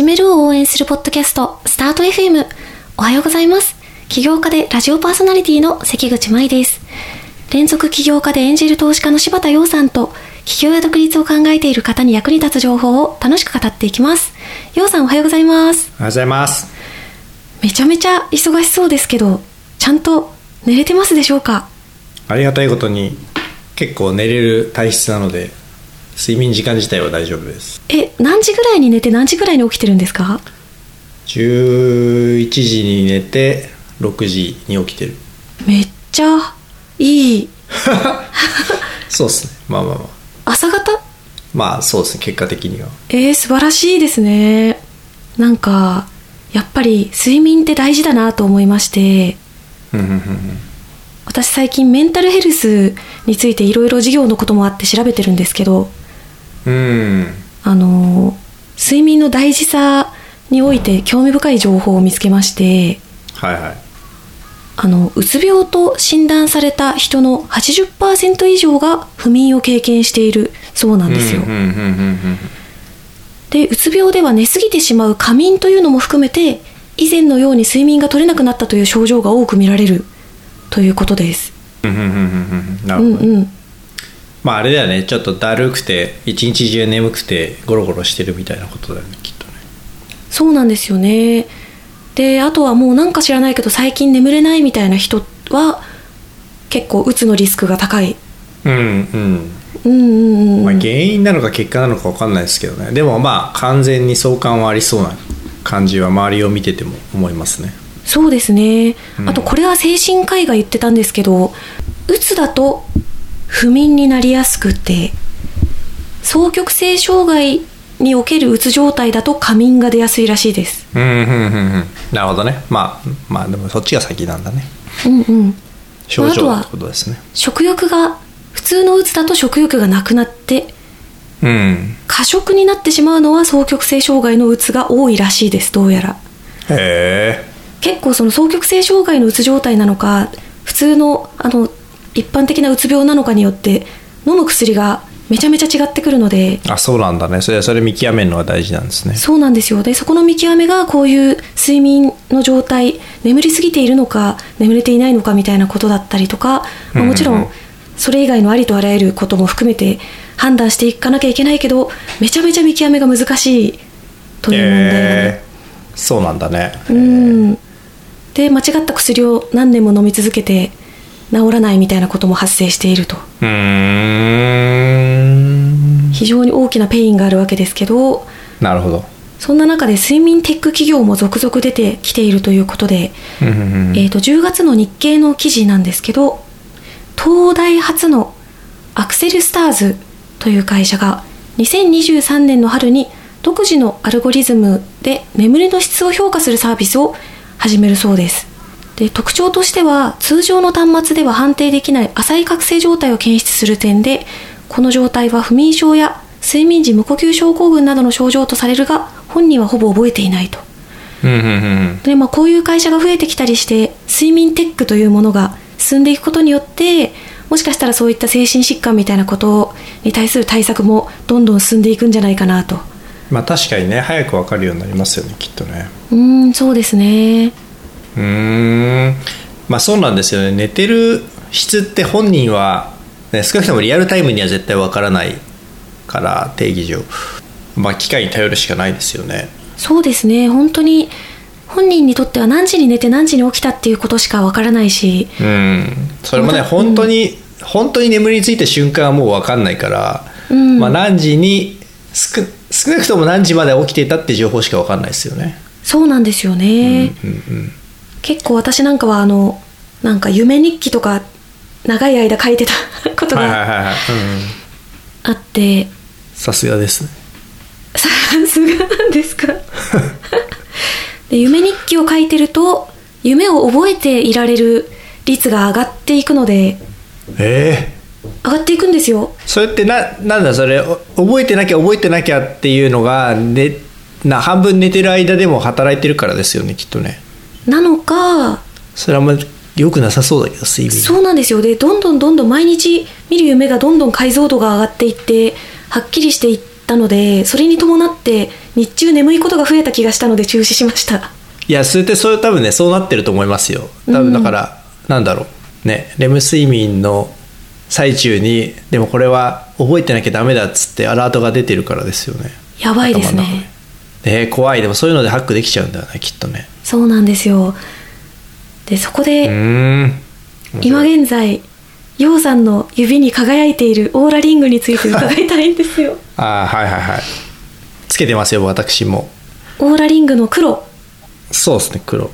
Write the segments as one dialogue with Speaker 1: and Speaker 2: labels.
Speaker 1: 始めるを応援するポッドキャスト、スタート FM。おはようございます。起業家でラジオパーソナリティの関口舞です。連続起業家でエンジェル投資家の柴田洋さんと、起業や独立を考えている方に役に立つ情報を楽しく語っていきます。洋さんおはようございます。
Speaker 2: おはようございます。
Speaker 1: めちゃめちゃ忙しそうですけど、ちゃんと寝れてますでしょうか？
Speaker 2: ありがたいことに結構寝れる体質なので睡眠時間自体は大丈夫です。
Speaker 1: え、何時ぐらいに寝て何時ぐらいに起きてるんですか
Speaker 2: ？11時に寝て6時に起きてる。
Speaker 1: めっちゃいい。
Speaker 2: そうっすね。まあまあまあ。
Speaker 1: 朝方？
Speaker 2: まあそうですね結果的には。
Speaker 1: えー、素晴らしいですね。なんかやっぱり睡眠って大事だなと思いまして。私最近メンタルヘルスについていろいろ授業のこともあって調べてるんですけど
Speaker 2: うん。
Speaker 1: あの睡眠の大事さにおいて興味深い情報を見つけまして
Speaker 2: はいはい。
Speaker 1: あのうつ病と診断された人の80%以上が不眠を経験しているそうなんですよ、
Speaker 2: うんうんうんうん
Speaker 1: でうつ病では寝すぎてしまう過眠というのも含めて以前のように睡眠が取れなくなったという症状が多く見られるということです。
Speaker 2: うんうんまああれだよね。ちょっとだるくて一日中眠くてゴロゴロしてるみたいなことだよねきっとね。
Speaker 1: そうなんですよね。であとはもうなんか知らないけど最近眠れないみたいな人は結構うつのリスクが高い。
Speaker 2: うんうん。
Speaker 1: うんうんうん。
Speaker 2: まあ、原因なのか結果なのか分かんないですけどね。でもまあ完全に相関はありそうな感じは周りを見てても思いますね。
Speaker 1: そうですね、
Speaker 2: うん。
Speaker 1: あとこれは精神科医が言ってたんですけどうつだと不眠になりやすくて双極性障害におけるうつ状態だと過眠が出やすいらしいです。
Speaker 2: うんうんうんうん。なるほどね。まあまあでもそっちが先なんだね。
Speaker 1: うんうん。
Speaker 2: 症状
Speaker 1: あとは
Speaker 2: ってことですね。
Speaker 1: 食欲が普通のうつだと食欲がなくなって
Speaker 2: うん。
Speaker 1: 過食になってしまうのは双極性障害のうつが多いらしいですどうやら。
Speaker 2: へえ
Speaker 1: 結構その双極性障害のうつ状態なのか普通のあの一般的なうつ病なのかによって飲む薬がめちゃめちゃ違ってくるので
Speaker 2: あそうなんだね。それそれ見極めるのが大事なんですね。
Speaker 1: そうなんですよ。でそこの見極めがこういう睡眠の状態眠りすぎているのか眠れていないのかみたいなことだったりとか、まあもちろ
Speaker 2: うん
Speaker 1: それ以外のありとあらゆることも含めて判断していかなきゃいけないけどめちゃめちゃ見極めが難しいという問題
Speaker 2: えそうなんだね。
Speaker 1: うん。で間違った薬を何年も飲み続けて治らないみたいなことも発生していると。非常に大きなペインがあるわけですけど
Speaker 2: なるほど。
Speaker 1: そんな中で睡眠テック企業も続々出てきているということで、
Speaker 2: うんうんうん。
Speaker 1: えー、と10月の日経の記事なんですけど東大発のアクセルスターズという会社が2023年の春に独自のアルゴリズムで眠りの質を評価するサービスを始めるそうですで特徴としては通常の端末では判定できない浅い覚醒状態を検出する点でこの状態は不眠症や睡眠時無呼吸症候群などの症状とされるが本人はほぼ覚えていないと。で、まあ、こういう会社が増えてきたりして睡眠テックというものが進んでいくことによってもしかしたらそういった精神疾患みたいなことに対する対策もどんどん進んでいくんじゃないかなと。
Speaker 2: まあ確かにね早く分かるようになりますよねきっとね。
Speaker 1: うーんそうですね
Speaker 2: うーん。まあそうなんですよね。寝てる質って本人は、ね、少なくともリアルタイムには絶対わからないから定義上。まあ機械に頼るしかないですよね。
Speaker 1: そうですね。本当に本人にとっては何時に寝て何時に起きたっていうことしかわからないし。
Speaker 2: うん。それもね
Speaker 1: うん。
Speaker 2: 本当に本当に眠りについた瞬間はもう分かんないから、
Speaker 1: うん。
Speaker 2: まあ何時に少少なくとも何時まで起きていたって情報しか分かんないですよね。
Speaker 1: そうなんですよね、
Speaker 2: うんうん
Speaker 1: 結構私なんかはあのなんか夢日記とか長い間書いてた ことがあって、
Speaker 2: さすがですね。
Speaker 1: さすがなんですか？で夢日記を書いてると夢を覚えていられる率が上がっていくので
Speaker 2: ええ
Speaker 1: 上がっていくんですよ。
Speaker 2: それってななんだそれお覚えてなきゃ覚えてなきゃっていうのが、ね、な半分寝てる間でも働いてるからですよねきっとね
Speaker 1: なのか
Speaker 2: それはあんまよくなさそうだけど睡眠。
Speaker 1: そうなんですよ。でどんどんどんどん毎日見る夢がどんどん解像度が上がっていってはっきりしていったのでそれに伴って日中眠いことが増えた気がしたので中止しました。
Speaker 2: いやそれってそれ多分ねそうなってると思いますよ。多分だから、なんだろう。ねレム睡眠の最中にでもこれは覚えてなきゃダメだっつってアラートが出てるからですよね。
Speaker 1: やばいですね。
Speaker 2: で。えー怖い。でもそういうのでハックできちゃうんだよねきっとね
Speaker 1: そうなんですよ。でそこ
Speaker 2: う
Speaker 1: で、今現在ヨウさんの指に輝いているオーラリングについて伺いたいんですよ。
Speaker 2: ああはいはいはい。つけてますよ私も。
Speaker 1: オーラリングの黒。
Speaker 2: そうですね黒。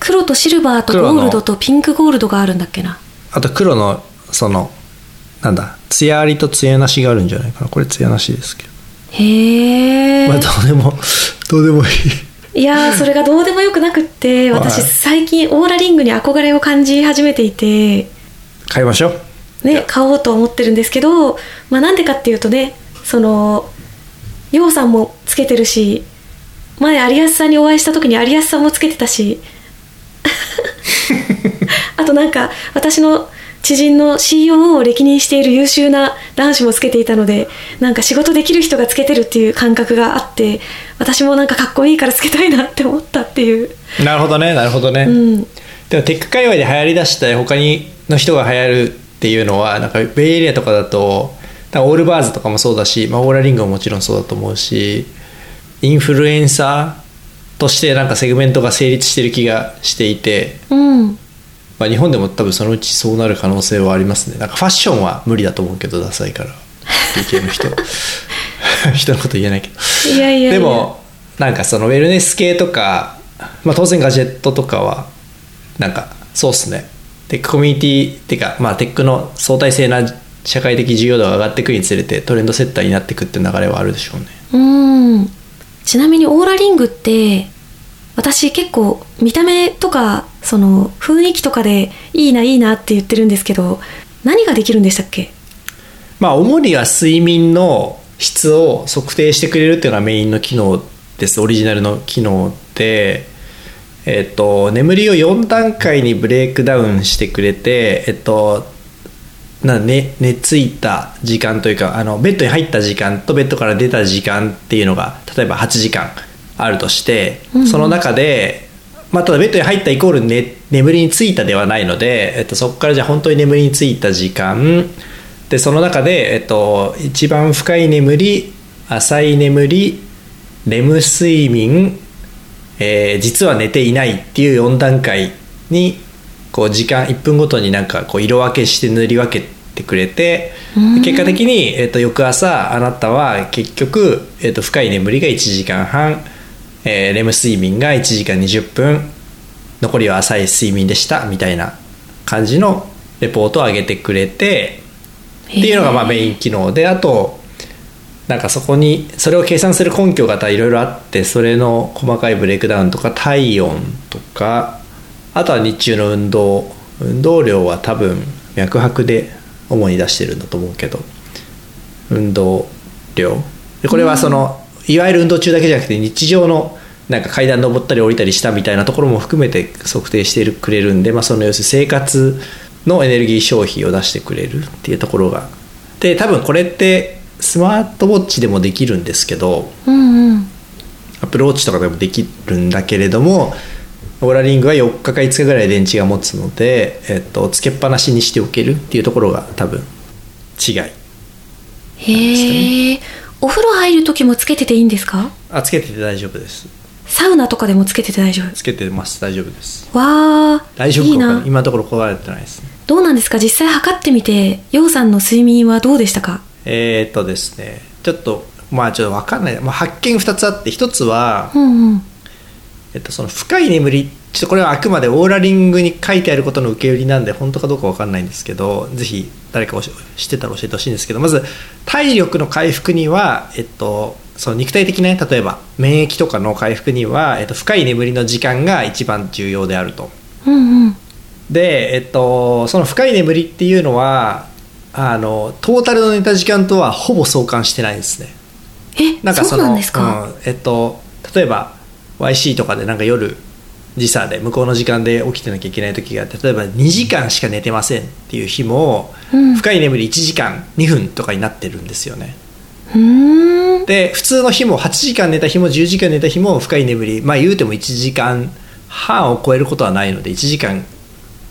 Speaker 1: 黒とシルバーとゴールドとピンクゴールドがあるんだっけな。
Speaker 2: あと黒のそのなんだ艶ありと艶なしがあるんじゃないかな。これ艶なしですけど、
Speaker 1: へえ、
Speaker 2: まあどうでもどうでもいい
Speaker 1: いやー それがどうでもよくなくって私
Speaker 2: はい。
Speaker 1: 最近オーラリングに憧れを感じ始めていて。
Speaker 2: 買いましょう。
Speaker 1: ね買おうと思ってるんですけどまあなんでかっていうとねそのヨウさんもつけてるし前有安さんにお会いした時に有安さんもつけてたし。あとなんか私の知人の COO を歴任している優秀な男子もつけていたのでなんか仕事できる人がつけてるっていう感覚があって私もなんかかっこいいからつけたいなって思ったっていう。
Speaker 2: なるほどねなるほどね、
Speaker 1: うん。
Speaker 2: でもテック界隈で流行りだした他にの人が流行るっていうのはなんかベイエリアとかだとオールバーズとかもそうだし、まあ、オーラリングももちろんそうだと思うしインフルエンサーとしてなんかセグメントが成立してる気がしていて、
Speaker 1: うん
Speaker 2: まあ、日本でも多分そのうちそうなる可能性はありますね。なんかファッションは無理だと思うけどダサいから。PK の人 人のこと言えないけど。
Speaker 1: いやいや
Speaker 2: でもなんかそのウェルネス系とか、まあ、当然ガジェットとかはなんかそうっすね。テックコミュニティっていうか、まあ、テックの相対性な社会的重要度が上がっていくにつれてトレンドセッターになっていくっていう流れはあるでしょうね。
Speaker 1: うん。ちなみにオーラリングって私結構見た目とかその雰囲気とかでいいないいなって言ってるんですけど何ができるんでしたっけ？
Speaker 2: まあ主には睡眠の質を測定してくれるっていうのがメインの機能です。オリジナルの機能で。えっと眠りを4段階にブレイクダウンしてくれてえっとな寝寝ついた時間というかあのベッドに入った時間とベッドから出た時間っていうのが例えば8時間。あるとして、
Speaker 1: うん。うん
Speaker 2: その中で、まあ、ただベッドに入ったイコール、ね、眠りについたではないので、えっと、そこからじゃあ本当に眠りについた時間。でその中で、えっと、一番深い眠り浅い眠りレム睡眠、えー実は寝ていないっていう4段階にこう時間1分ごとになんかこう色分けして塗り分けてくれて
Speaker 1: うん。
Speaker 2: 結果的に、えっと翌朝あなたは結局、えっと深い眠りが1時間半、えーレム睡眠が1時間20分残りは浅い睡眠でしたみたいな感じのレポートを上げてくれてっていうのがまあメイン機能であとなんかそこにそれを計算する根拠がいろいろあってそれの細かいブレイクダウンとか体温とかあとは日中の運動運動量は多分脈拍で主に出してるんだと思うけど運動量。でこれはその、いわゆる運動中だけじゃなくて日常のなんか階段登ったり降りたりしたみたいなところも含めて測定してくれるんで、まあ、その要するに生活のエネルギー消費を出してくれるっていうところがで多分これってスマートウォッチでもできるんですけど
Speaker 1: うんうん
Speaker 2: アップルウォッチとかでもできるんだけれどもオーラリングは4日か5日ぐらい電池が持つので、えっと、つけっぱなしにしておけるっていうところが多分違い。
Speaker 1: へえお風呂入る時もつけてていいんですか？
Speaker 2: あつけてて大丈夫です
Speaker 1: サウナとかでもつけてて大丈
Speaker 2: つけてます。大丈夫です。
Speaker 1: 夫わあ
Speaker 2: 大丈夫
Speaker 1: いいな。
Speaker 2: 今のところこだわれてないですね。
Speaker 1: どうなんですか実際測ってみてヨウさんの睡眠はどうでしたか？
Speaker 2: えーっとですねちょっとまあちょっと分かんない、まあ、発見2つあって1つは、
Speaker 1: うんうん。
Speaker 2: えっと、その深い眠りちょっとこれはあくまでオーラリングに書いてあることの受け売りなんで本当かどうか分かんないんですけどぜひ誰か知ってたら教えてほしいんですけどまず体力の回復には、えっと、その肉体的なね例えば免疫とかの回復には、えっと、深い眠りの時間が一番重要であると。
Speaker 1: うんうん
Speaker 2: で、えっと、その深い眠りっていうのはあのトータルの寝た時間とはほぼ相関してないですね。
Speaker 1: え
Speaker 2: なんかその
Speaker 1: そうなんですか、
Speaker 2: うんえっと、例えば YC とかでなんか夜時差で向こうの時間で起きてなきゃいけない時が例えば2時間しか寝てませんっていう日も、
Speaker 1: うん
Speaker 2: 深い眠り1時間2分とかになってるんですよね。で普通の日も8時間寝た日も10時間寝た日も深い眠り。まあ言うても1時間半を超えることはないので1時間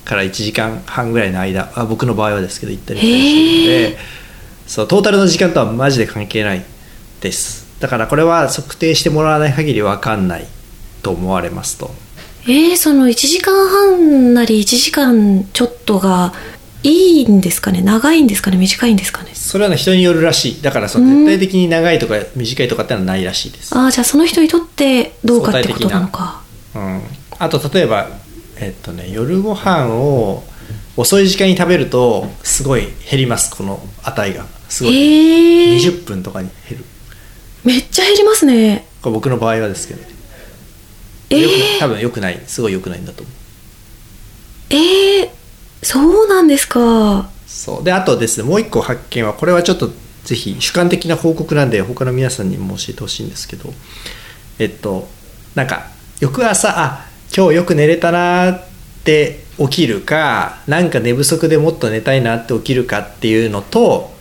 Speaker 2: から1時間半ぐらいの間あ僕の場合はですけど行ったり来たりしてるのでそうトータルの時間とはマジで関係ないです。だからこれは測定してもらわない限り分かんないと思われますと。
Speaker 1: えー、その1時間半なり1時間ちょっとがいいんですかね？長いんですかね？短いんですかね？
Speaker 2: それはね人によるらしい。だからその絶対的に長いとか短いとかってのはないらしいです、
Speaker 1: ああじゃあその人にとってどうかってことなのか。
Speaker 2: うん、あと例えばえっとね夜ご飯を遅い時間に食べるとすごい減ります。この値が。すごい、
Speaker 1: えー、
Speaker 2: 20分とかに減る。
Speaker 1: めっちゃ減りますね。
Speaker 2: これ僕の場合はですけど、
Speaker 1: え
Speaker 2: よく多分良くない。すごい良くないんだと思う。
Speaker 1: えー、そうなんですか。
Speaker 2: そう。であとですねもう一個発見はこれはちょっとぜひ主観的な報告なんで他の皆さんにも教えてほしいんですけどえっとなんか翌朝あ今日よく寝れたなーって起きるかなんか寝不足でもっと寝たいなって起きるかっていうのと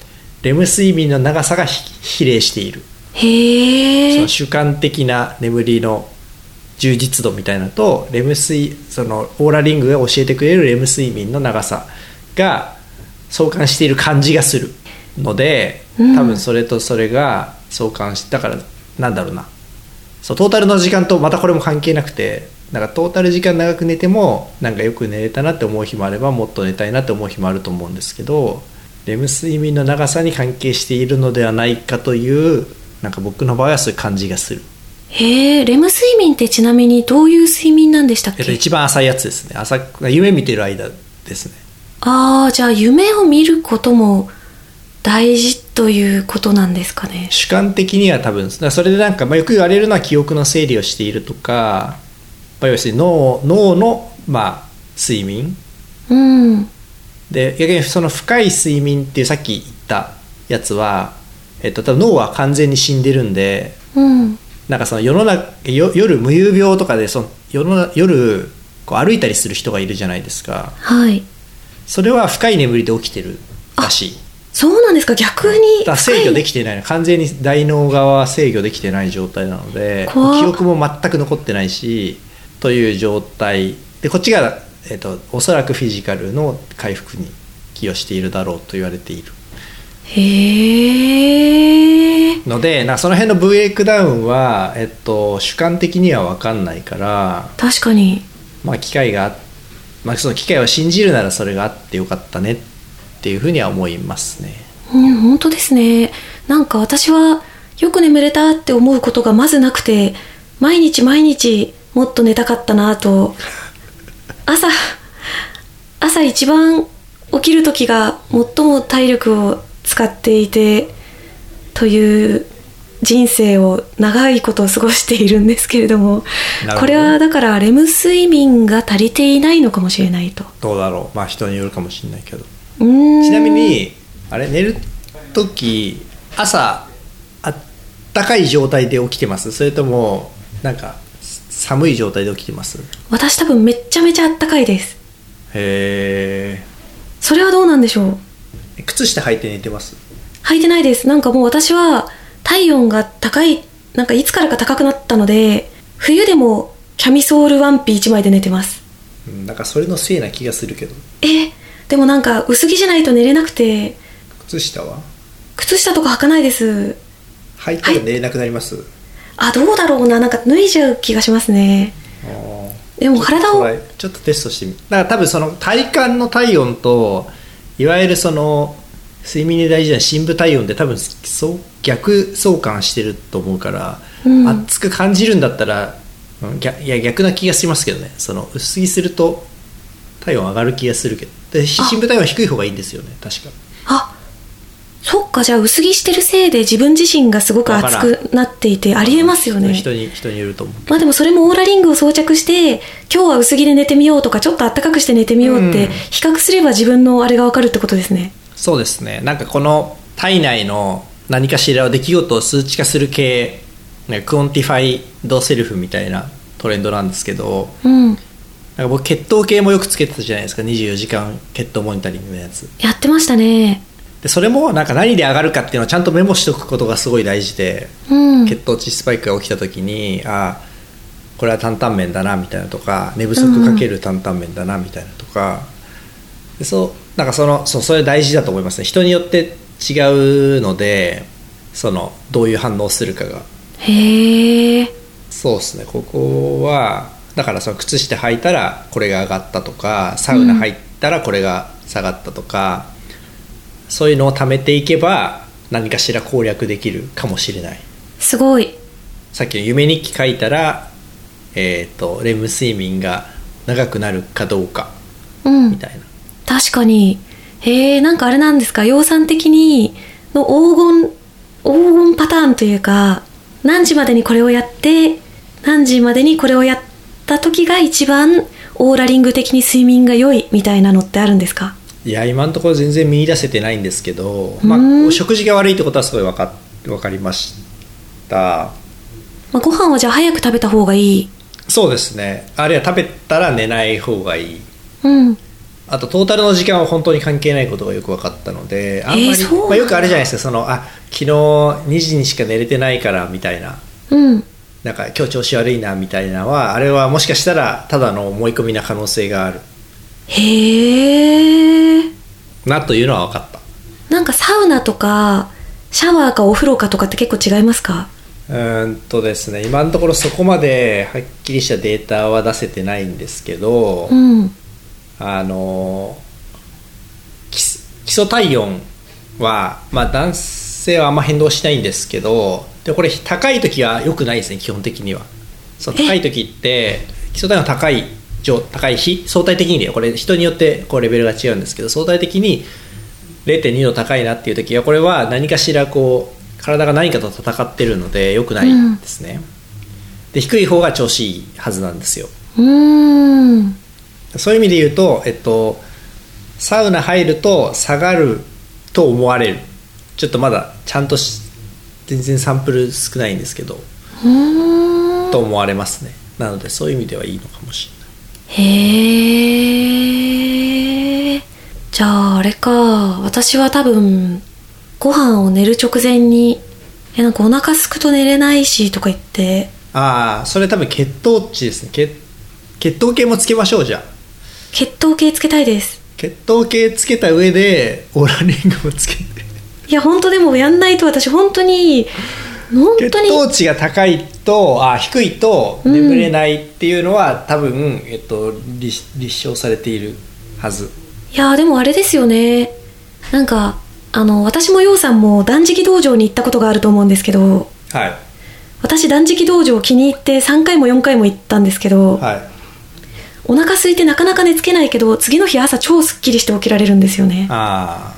Speaker 2: レム睡眠の長さが比比例している。
Speaker 1: へえ
Speaker 2: 主観的な眠りの充実度みたいなのとレム睡そのオーラリングが教えてくれるレム睡眠の長さが相関している感じがするので
Speaker 1: うん。
Speaker 2: 多分それとそれが相関しだからなんだろうな。そうトータルの時間とまたこれも関係なくてなんかトータル時間長く寝てもなんかよく寝れたなって思う日もあればもっと寝たいなって思う日もあると思うんですけどレム睡眠の長さに関係しているのではないかというなんか僕の場合はそういう感じがする、
Speaker 1: へえレム睡眠ってちなみにどういう睡眠なんでしたっけ、
Speaker 2: えっと、一番浅いやつですね。朝夢見てる間ですね。
Speaker 1: ああじゃあ夢を見ることも大事ということなんですかね？
Speaker 2: 主観的には多分それでなんか、まあ、よく言われるのは記憶の整理をしているとか、まあ、要するに脳脳の、まあ、睡眠。
Speaker 1: うん。
Speaker 2: で逆にその深い睡眠っていうさっき言ったやつは、えっと、多分脳は完全に死んでるんで
Speaker 1: うん
Speaker 2: なんかその世の中よ夜無遊病とかでその夜の夜こう歩いたりする人がいるじゃないですか。
Speaker 1: はい。
Speaker 2: それは深い眠りで起きてるらしい。
Speaker 1: そうなんですか？逆に
Speaker 2: だ制御で
Speaker 1: き
Speaker 2: きてないの。完全に大脳側は制御できてない状態なので記憶も全く残ってないしという状態。でこっちが、えっとおそらくフィジカルの回復に寄与しているだろうと言われている
Speaker 1: へえ
Speaker 2: のでなその辺のブレイクダウンは、えっと、主観的には分かんないから、
Speaker 1: 確かに。
Speaker 2: まあ、機会があまあ、その機会を信じるならそれがあってよかったねっていうふうには思いますね。
Speaker 1: うん本当ですね。なんか私はよく眠れたって思うことがまずなくて毎日毎日もっと寝たかったなと。朝朝一番起きる時が最も体力を使っていてという人生を長いことを過ごしているんですけれどもこれはだからレム睡眠が足りていないのかもしれないと。
Speaker 2: どうだろう。まあ人によるかもしれないけど。ちなみにあれ寝る時朝あったかい状態で起きてます？それともなんか寒い状態で起きてます？
Speaker 1: 私多分めっちゃめちゃあったかいです。
Speaker 2: へ
Speaker 1: それはどうなんでしょう？
Speaker 2: え靴下履いて寝てます。
Speaker 1: 履いてないです。なんかもう私は体温が高いなんかいつからか高くなったので冬でもキャミソールワンピ1枚で寝てます。
Speaker 2: うんなんかそれのせいな気がするけど。
Speaker 1: えでもなんか薄着じゃないと寝れなくて
Speaker 2: 靴下は？
Speaker 1: 靴下とか履かないです。
Speaker 2: 履いたら寝れなくなります、
Speaker 1: あどうだろうな。なんか脱いじゃう気がしますね。でも体を
Speaker 2: ちょっとトライちょっとテストしてみだから多分その体感の体温といわゆるその睡眠で大事な深部体温って多分そう逆相関してると思うから、
Speaker 1: うん。
Speaker 2: 熱く感じるんだったらうん逆いや逆な気がしますけどね。その薄着すると体温上がる気がするけど。で深部体温は低い方がいいんですよね。確か。
Speaker 1: あそっかじゃあ薄着してるせいで自分自身がすごく熱くなっていてありえますよね。
Speaker 2: 人に人によると思う。
Speaker 1: まあでもそれも Oura Ring を装着して今日は薄着で寝てみようとかちょっと暖かくして寝てみようって
Speaker 2: うん。
Speaker 1: 比較すれば自分のあれがわかるってことですね。
Speaker 2: そうですね。なんかこの体内の何かしらの出来事を数値化する系 Quantified Self みたいなトレンドなんですけど
Speaker 1: うん。
Speaker 2: なんか僕血糖計もよくつけてたじゃないですか。24時間血糖モニタリングのやつ。
Speaker 1: やってましたね
Speaker 2: でそれもなんか何で上がるかっていうのをちゃんとメモしておくことがすごい大事で、
Speaker 1: うん。
Speaker 2: 血糖値スパイクが起きた時にあこれは担々麺だなみたいなとか寝不足かける担々麺だなみたいなとか、でそうなんかそのそうそれ大事だと思いますね。人によって違うのでそのどういう反応するかが。
Speaker 1: へえ
Speaker 2: そうですね。ここはだからその靴下履いたらこれが上がったとかサウナ入ったらこれが下がったとか、そういうのを貯めていけば何かしら攻略できるかもしれない。
Speaker 1: すごい。
Speaker 2: さっきの夢日記書いたら、えー、とレム睡眠が長くなるかどうか。
Speaker 1: うん。
Speaker 2: みたいな、
Speaker 1: 確かに。へえなんかあれなんですか？養蚕的にの黄金黄金パターンというか何時までにこれをやって何時までにこれをやった時が一番オーラリング的に睡眠が良いみたいなのってあるんですか？
Speaker 2: いや今のところ全然見出せてないんですけど、ま
Speaker 1: うん。
Speaker 2: あ、食事が悪いってことはすごい分か分かりました。
Speaker 1: まあ、ご飯はじゃあ早く食べた方がいい。
Speaker 2: そうですね。あるいは食べたら寝ない方がいい。
Speaker 1: うん。
Speaker 2: あとトータルの時間は本当に関係ないことがよく分かったのであんまり、
Speaker 1: えー
Speaker 2: まあ、よくあるじゃないですか。そのあ昨日2時にしか寝れてないからみたいな。
Speaker 1: うん。
Speaker 2: なんか今日調子悪いなみたいなのはあれはもしかしたらただの思い込みな可能性がある
Speaker 1: へえ
Speaker 2: なというのは分かった。
Speaker 1: なんかサウナとかシャワーかお風呂かとかって結構違いますか？
Speaker 2: うーんとですね今のところそこまではっきりしたデータは出せてないんですけど、
Speaker 1: うん。
Speaker 2: あの基礎基礎体温は、まあ、男性はあんま変動しないんですけどでこれ高い時は良くないですね基本的には。その高い時って基礎体温高い上高い日相対的にでこれ人によってこうレベルが違うんですけど相対的に0.2度高いなっていう時はこれは何かしらこう体が何かと戦ってるので良くないですね、で低い方が調子いいはずなんですよ。
Speaker 1: うーん。
Speaker 2: そういう意味で言うと、えっと、サウナ入ると下がると思われる。ちょっとまだちゃんとし全然サンプル少ないんですけど
Speaker 1: うーん。
Speaker 2: と思われますね。なのでそういう意味ではいいのかもし
Speaker 1: へえじゃああれか。私は多分ご飯を寝る直前にえなんかお腹すくと寝れないしとか言って。
Speaker 2: ああそれ多分血糖値ですね。血血糖計もつけましょうじゃあ。
Speaker 1: 血糖計つけたいです。
Speaker 2: 血糖計つけた上でオーラリングもつけて。
Speaker 1: いや本当でもやんないと私本当に本
Speaker 2: 血
Speaker 1: 当に。
Speaker 2: 糖値が高いとあ低いと眠れないっていうのは、多分、えっと、立立証されているはず。
Speaker 1: いやでもあれですよね。なんかあの私もようさんも断食道場に行ったことがあると思うんですけど
Speaker 2: はい。
Speaker 1: 私断食道場気に入って3回も4回も行ったんですけど、
Speaker 2: はい。
Speaker 1: お腹空いてなかなか寝つけないけど次の日朝超すっきりして起きられるんですよね。
Speaker 2: あ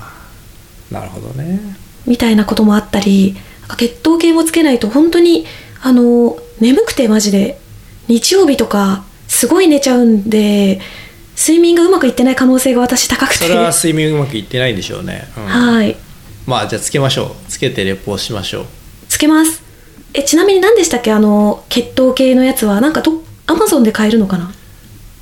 Speaker 2: あなるほどね。
Speaker 1: みたいなこともあったり血糖計もつけないと本当にあの眠くてマジで日曜日とかすごい寝ちゃうんで睡眠がうまくいってない可能性が私高くて。
Speaker 2: それは睡眠うまくいってないんでしょうね、うん。
Speaker 1: はい。
Speaker 2: まあじゃあつけましょう。つけてレポをしましょう。
Speaker 1: つけます。えちなみに何でしたっけ？あの血糖計のやつは。なんかどアマゾンで買えるのかな？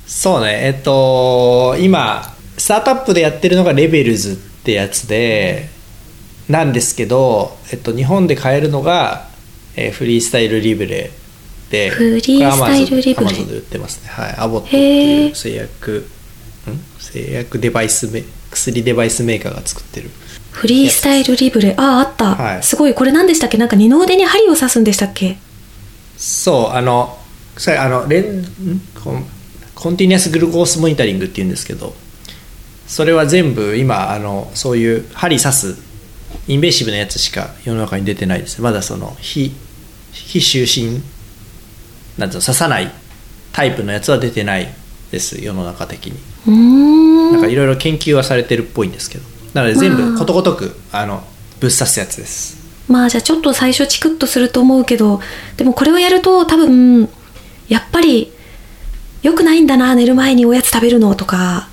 Speaker 2: そうね。えっと今スタートアップでやってるのがレベルズってやつでなんですけど、えっと、日本で買えるのが、えーフリースタイルリブレで
Speaker 1: フリースタイルリブレ？
Speaker 2: アマゾンで売ってますね。はい。アボットっていう製薬ん？製薬デバイスメ薬デバイスメーカーが作ってる。
Speaker 1: フリースタイルリブレ？あああった、
Speaker 2: はい。
Speaker 1: すごい。これ何でしたっけ？なんか二の腕に針を刺すんでしたっけ？
Speaker 2: そうあのそれあのレンん？コンコンティニュアスグルコースモニタリングっていうんですけどそれは全部今あのそういう針刺すインベーシブなやつしか世の中に出てないです。まだその非非終身なんていうの刺さないタイプのやつは出てないです世の中的に。なんかいろいろ研究はされてるっぽいんですけど。なので全
Speaker 1: まあ。
Speaker 2: 部ことごとくあのぶっ刺すやつです。
Speaker 1: まあじゃあちょっと最初チクッとすると思うけどでもこれをやると多分やっぱり良くないんだな寝る前におやつ食べるのとか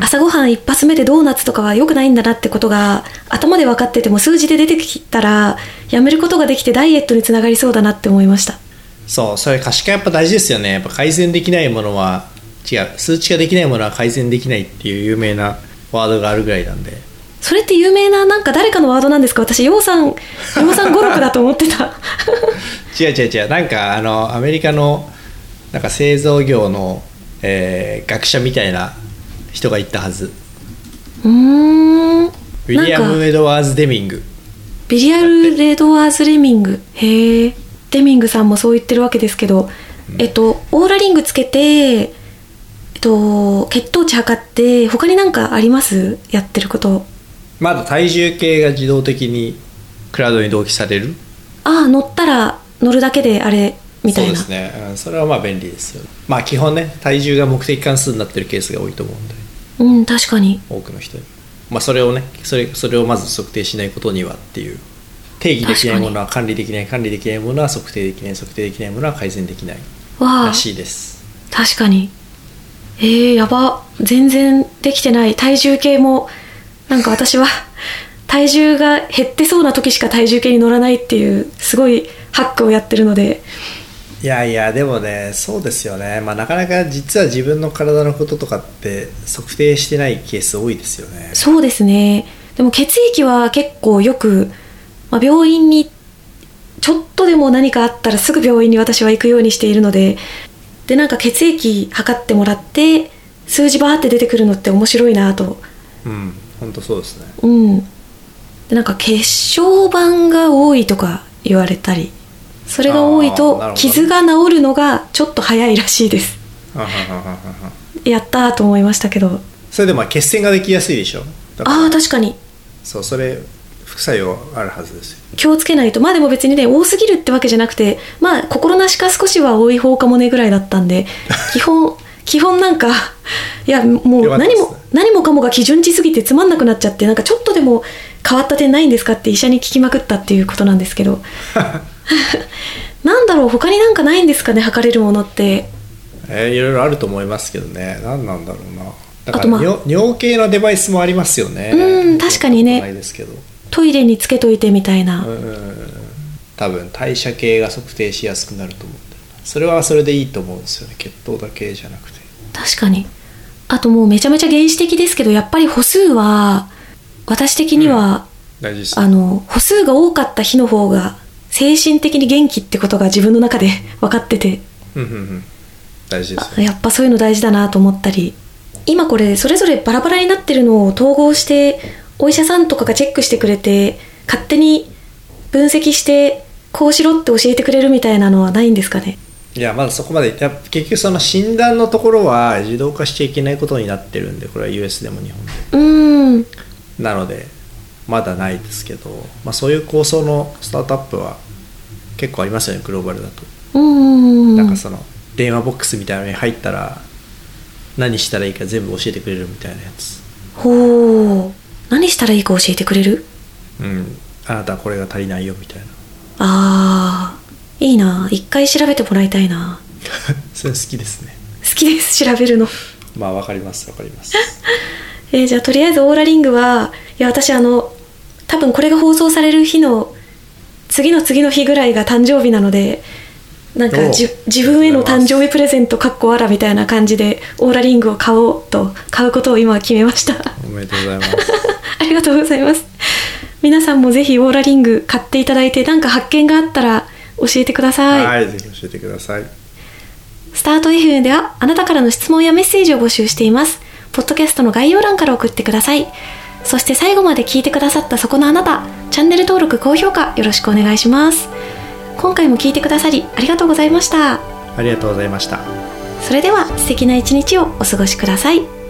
Speaker 1: 朝ごはん一発目でドーナツとかは良くないんだなってことが頭で分かってても数字で出てきたらやめることができてダイエットにつながりそうだなって思いました。
Speaker 2: そうそれ可視化やっぱ大事ですよね。やっぱ改善できないものは違う数値化できないものは改善できないっていう有名なワードがあるぐらいなんで。
Speaker 1: それって有名ななんか誰かのワードなんですか？私洋さん洋さん語録だと思ってた。
Speaker 2: 違う違う違う。なんかあのアメリカのなんか製造業の、えー学者みたいな人が言ったはず。
Speaker 1: うーん。
Speaker 2: ウィリアム・エドワーズ・デミング。
Speaker 1: ビリアル・レドワーズ・レミング。へえデミングさんもそう言ってるわけですけど、えっとオーラリングつけてえっと血糖値測って他になんかあります？やってること。
Speaker 2: まだ体重計が自動的にクラウドに同期される。
Speaker 1: ああ乗ったら乗るだけであれみたいな。
Speaker 2: そうですね、うん、それはまあ便利ですよ。まあ基本ね体重が目的関数になってるケースが多いと思うんで
Speaker 1: うん確かに。
Speaker 2: 多くの人に。まあそれをねそれそれをまず測定しないことにはっていう。定義できないものは管理できない管理できないものは測定できない測定できないものは改善できないらしいです。
Speaker 1: 確かに。えー、やば。全然できてない。体重計もなんか私は 体重が減ってそうな時しか体重計に乗らないっていうすごいハックをやってるので
Speaker 2: いやいやでもねそうですよね。まあなかなか実は自分の体のこととかって測定してないケース多いですよね。
Speaker 1: そうですね。でも血液は結構よく、まあ、病院にちょっとでも何かあったらすぐ病院に私は行くようにしているのででなんか血液測ってもらって数字バーって出てくるのって面白いなと。
Speaker 2: うん本当そうですね。
Speaker 1: うん。でなんか血小板が多いとか言われたりそれが多いと傷が治るのがちょっと早いらしいです。やったーと思いましたけど。
Speaker 2: それでまあ血栓ができやすいでしょ？
Speaker 1: ああ確かに。
Speaker 2: そうそれ副作用あるはずですよ。
Speaker 1: 気をつけないと。まあでも別にね多すぎるってわけじゃなくてまあ心なしか少しは多い方かもねぐらいだったんで 基本基本なんかいやもう何も何もかもが基準値すぎてつまんなくなっちゃってなんかちょっとでも変わった点ないんですかって医者に聞きまくったっていうことなんですけど なんだろう他になんかないんですかね測れるものって。
Speaker 2: えーいろいろあると思いますけどね。何なんだろうな。だか
Speaker 1: あとまあ
Speaker 2: ら尿,、尿系のデバイスもありますよね。
Speaker 1: うん確かにね。
Speaker 2: ないですけど。
Speaker 1: トイレにつけといてみたいな、
Speaker 2: うん多分代謝系が測定しやすくなると思うんそれはそれでいいと思うんですよね。血糖だけじゃなくて。
Speaker 1: 確かに。あともうめちゃめちゃ原始的ですけどやっぱり歩数は私的には、
Speaker 2: 大事です。
Speaker 1: あの歩数が多かった日の方が精神的に元気ってことが自分の中で分かってて。
Speaker 2: うんうんうん。大事です
Speaker 1: あやっぱそういうの大事だなと思ったり。今これそれぞれバラバラになってるのを統合してお医者さんとかがチェックしてくれて勝手に分析してこうしろって教えてくれるみたいなのはないんですかね？
Speaker 2: いやまだそこまで。や結局その診断のところは自動化しちゃいけないことになってるんでこれは US でも日本で。
Speaker 1: うーん。
Speaker 2: なのでまだないですけど、まあ、そういう構想のスタートアップは結構ありますよねグローバルだと、なんかその電話ボックスみたいなのに入ったら何したらいいか全部教えてくれるみたいなやつ。
Speaker 1: ほう。何したらいいか教えてくれる？
Speaker 2: うん。あなたはこれが足りないよみたいな。
Speaker 1: あー。いいな。一回調べてもらいたいな。
Speaker 2: それ好きですね。
Speaker 1: 好きです調べるの。
Speaker 2: まあわかりますわかります。
Speaker 1: えーじゃあとりあえずオーラリングはいや私あの多分これが放送される日の次の次の日ぐらいが誕生日なのでなんかじ自分への誕生日プレゼントかっこあらみたいな感じでオーラリングを買おうと買うことを今決めました。
Speaker 2: おめでとうございます。
Speaker 1: ありがとうございます。皆さんもぜひオーラリング買っていただいて何か発見があったら教えてください。
Speaker 2: はいぜひ教えてください。
Speaker 1: スタート FM ではあなたからの質問やメッセージを募集しています。ポッドキャストの概要欄から送ってください。そして最後まで聞いてくださったそこのあなた、チャンネル登録、高評価よろしくお願いします。今回も聞いてくださりありがとうございました。
Speaker 2: ありがとうございました
Speaker 1: それでは素敵な一日をお過ごしください。